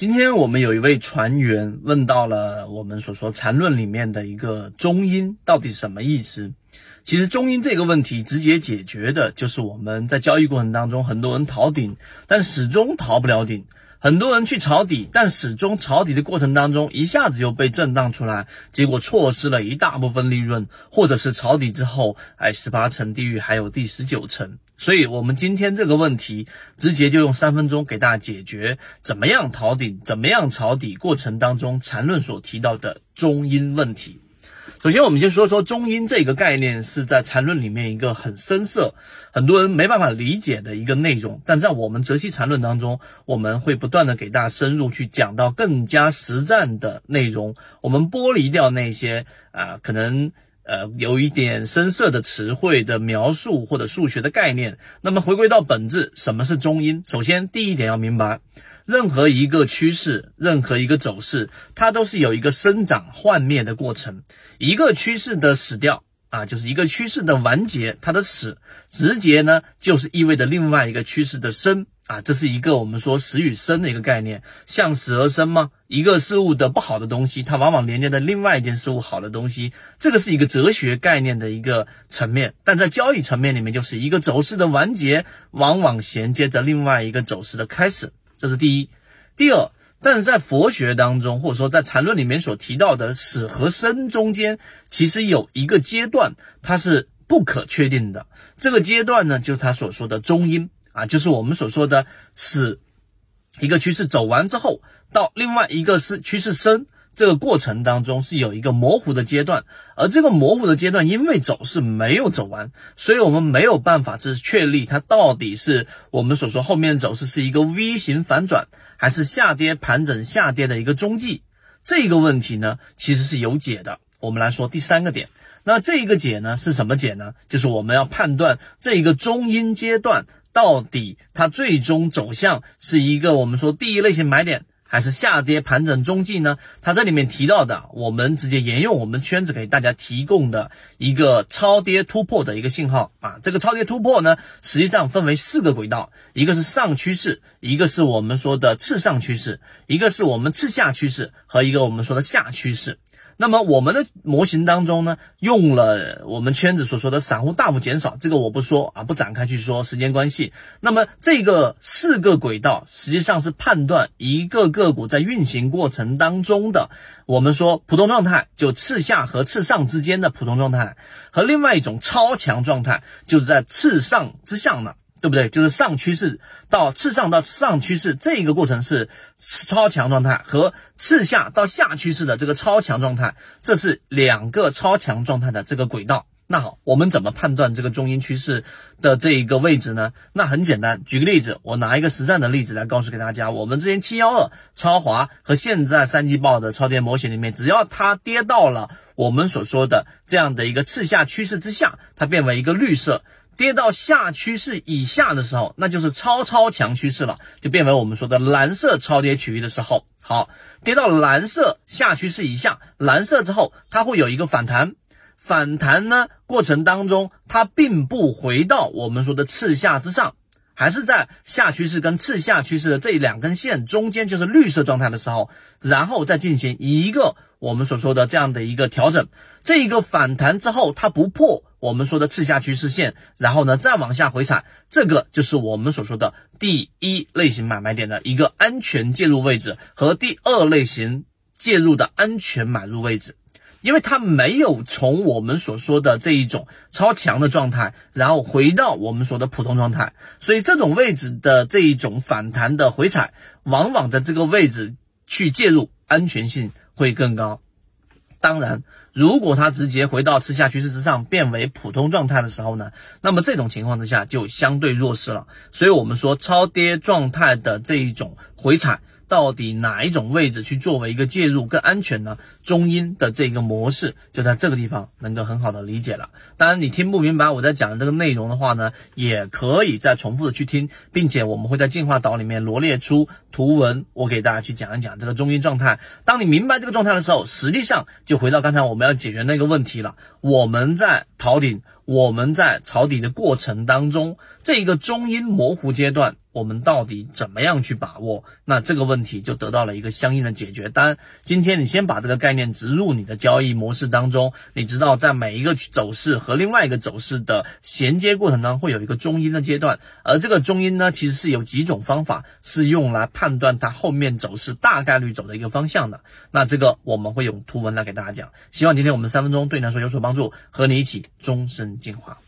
今天我们有一位船员问到了我们所说禅论里面的一个中阴到底什么意思？其实中阴这个问题直接解决的就是我们在交易过程当中，很多人逃顶，但始终逃不了顶；很多人去抄底，但始终抄底的过程当中，一下子又被震荡出来，结果错失了一大部分利润，或者是抄底之后，哎，十八层地狱还有第十九层。所以，我们今天这个问题，直接就用三分钟给大家解决，怎么样逃顶，怎么样抄底过程当中缠论所提到的中阴问题。首先，我们先说说中阴这个概念是在缠论里面一个很深涩，很多人没办法理解的一个内容。但在我们泽西缠论当中，我们会不断的给大家深入去讲到更加实战的内容，我们剥离掉那些啊可能。呃，有一点深色的词汇的描述或者数学的概念。那么回归到本质，什么是中阴？首先，第一点要明白，任何一个趋势，任何一个走势，它都是有一个生长幻灭的过程。一个趋势的死掉啊，就是一个趋势的完结，它的死，直接呢，就是意味着另外一个趋势的生。啊，这是一个我们说死与生的一个概念，向死而生吗？一个事物的不好的东西，它往往连接着另外一件事物好的东西，这个是一个哲学概念的一个层面。但在交易层面里面，就是一个走势的完结，往往衔接着另外一个走势的开始，这是第一。第二，但是在佛学当中，或者说在禅论里面所提到的死和生中间，其实有一个阶段，它是不可确定的。这个阶段呢，就是他所说的中阴。啊，就是我们所说的，是一个趋势走完之后，到另外一个是趋势升这个过程当中是有一个模糊的阶段，而这个模糊的阶段，因为走势没有走完，所以我们没有办法就是确立它到底是我们所说后面走势是一个 V 型反转，还是下跌盘整下跌的一个中继。这个问题呢，其实是有解的。我们来说第三个点，那这一个解呢是什么解呢？就是我们要判断这一个中阴阶段。到底它最终走向是一个我们说第一类型买点，还是下跌盘整中继呢？它这里面提到的，我们直接沿用我们圈子给大家提供的一个超跌突破的一个信号啊。这个超跌突破呢，实际上分为四个轨道，一个是上趋势，一个是我们说的次上趋势，一个是我们次下趋势，和一个我们说的下趋势。那么我们的模型当中呢，用了我们圈子所说的散户大幅减少，这个我不说啊，不展开去说，时间关系。那么这个四个轨道实际上是判断一个个股在运行过程当中的，我们说普通状态，就次下和次上之间的普通状态，和另外一种超强状态，就是在次上之下呢。对不对？就是上趋势到次上到上趋势这一个过程是超强状态，和次下到下趋势的这个超强状态，这是两个超强状态的这个轨道。那好，我们怎么判断这个中阴趋势的这一个位置呢？那很简单，举个例子，我拿一个实战的例子来告诉给大家。我们之前七幺二超华和现在三季报的超跌模型里面，只要它跌到了我们所说的这样的一个次下趋势之下，它变为一个绿色。跌到下趋势以下的时候，那就是超超强趋势了，就变为我们说的蓝色超跌区域的时候。好，跌到蓝色下趋势以下，蓝色之后，它会有一个反弹。反弹呢过程当中，它并不回到我们说的次下之上，还是在下趋势跟次下趋势的这两根线中间，就是绿色状态的时候，然后再进行一个我们所说的这样的一个调整。这一个反弹之后，它不破。我们说的次下趋势线，然后呢再往下回踩，这个就是我们所说的第一类型买卖点的一个安全介入位置和第二类型介入的安全买入位置，因为它没有从我们所说的这一种超强的状态，然后回到我们说的普通状态，所以这种位置的这一种反弹的回踩，往往在这个位置去介入，安全性会更高。当然。如果它直接回到次下趋势之上，变为普通状态的时候呢，那么这种情况之下就相对弱势了。所以我们说超跌状态的这一种回踩。到底哪一种位置去作为一个介入更安全呢？中阴的这个模式就在这个地方能够很好的理解了。当然，你听不明白我在讲的这个内容的话呢，也可以再重复的去听，并且我们会在进化岛里面罗列出图文，我给大家去讲一讲这个中阴状态。当你明白这个状态的时候，实际上就回到刚才我们要解决那个问题了。我们在逃顶，我们在抄底的过程当中，这一个中阴模糊阶段。我们到底怎么样去把握？那这个问题就得到了一个相应的解决。当然，今天你先把这个概念植入你的交易模式当中，你知道在每一个走势和另外一个走势的衔接过程当中，会有一个中阴的阶段，而这个中阴呢，其实是有几种方法是用来判断它后面走势大概率走的一个方向的。那这个我们会用图文来给大家讲。希望今天我们三分钟对你来说有所帮助，和你一起终身进化。